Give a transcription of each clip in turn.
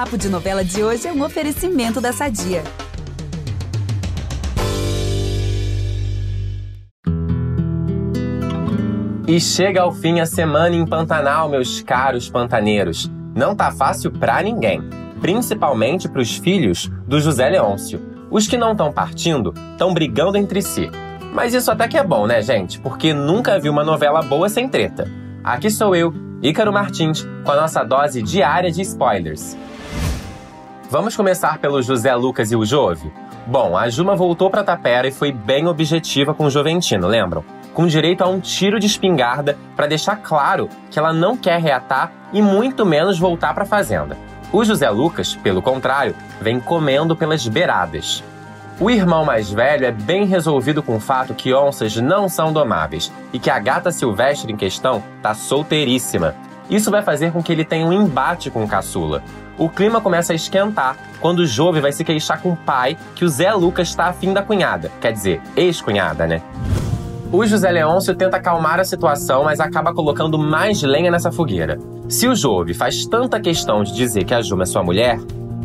Papo de Novela de hoje é um oferecimento da Sadia. E chega ao fim a semana em Pantanal, meus caros pantaneiros. Não tá fácil pra ninguém, principalmente pros filhos do José Leôncio. Os que não estão partindo estão brigando entre si. Mas isso até que é bom, né, gente? Porque nunca vi uma novela boa sem treta. Aqui sou eu, Ícaro Martins, com a nossa dose diária de spoilers. Vamos começar pelo José Lucas e o Jove? Bom, a Juma voltou para Tapera e foi bem objetiva com o Joventino, lembram? Com direito a um tiro de espingarda para deixar claro que ela não quer reatar e muito menos voltar para a fazenda. O José Lucas, pelo contrário, vem comendo pelas beiradas. O irmão mais velho é bem resolvido com o fato que onças não são domáveis e que a gata silvestre em questão tá solteiríssima. Isso vai fazer com que ele tenha um embate com o caçula. O clima começa a esquentar quando o Jove vai se queixar com o pai que o Zé Lucas está afim da cunhada, quer dizer, ex-cunhada, né? O José Leôncio tenta acalmar a situação, mas acaba colocando mais lenha nessa fogueira. Se o Jove faz tanta questão de dizer que a Juma é sua mulher,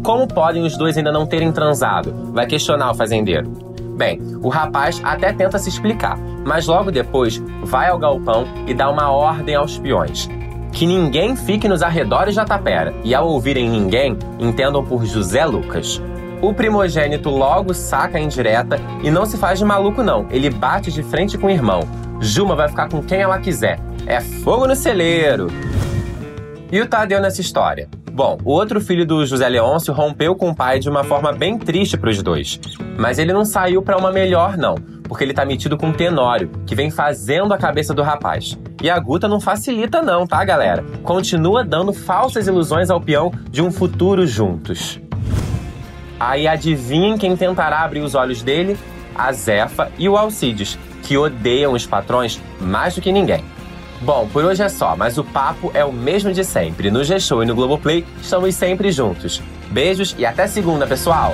como podem os dois ainda não terem transado? Vai questionar o fazendeiro. Bem, o rapaz até tenta se explicar, mas logo depois vai ao galpão e dá uma ordem aos peões. Que ninguém fique nos arredores da tapera, e ao ouvirem ninguém, entendam por José Lucas. O primogênito logo saca a indireta e não se faz de maluco, não. Ele bate de frente com o irmão. Juma vai ficar com quem ela quiser. É fogo no celeiro! E o Tadeu nessa história? Bom, o outro filho do José Leôncio rompeu com o pai de uma forma bem triste para os dois. Mas ele não saiu para uma melhor, não, porque ele tá metido com o Tenório, que vem fazendo a cabeça do rapaz. E a Guta não facilita, não, tá, galera? Continua dando falsas ilusões ao peão de um futuro juntos. Aí adivinhem quem tentará abrir os olhos dele? A Zefa e o Alcides, que odeiam os patrões mais do que ninguém. Bom, por hoje é só, mas o papo é o mesmo de sempre. No G-Show e no Globoplay estamos sempre juntos. Beijos e até segunda, pessoal!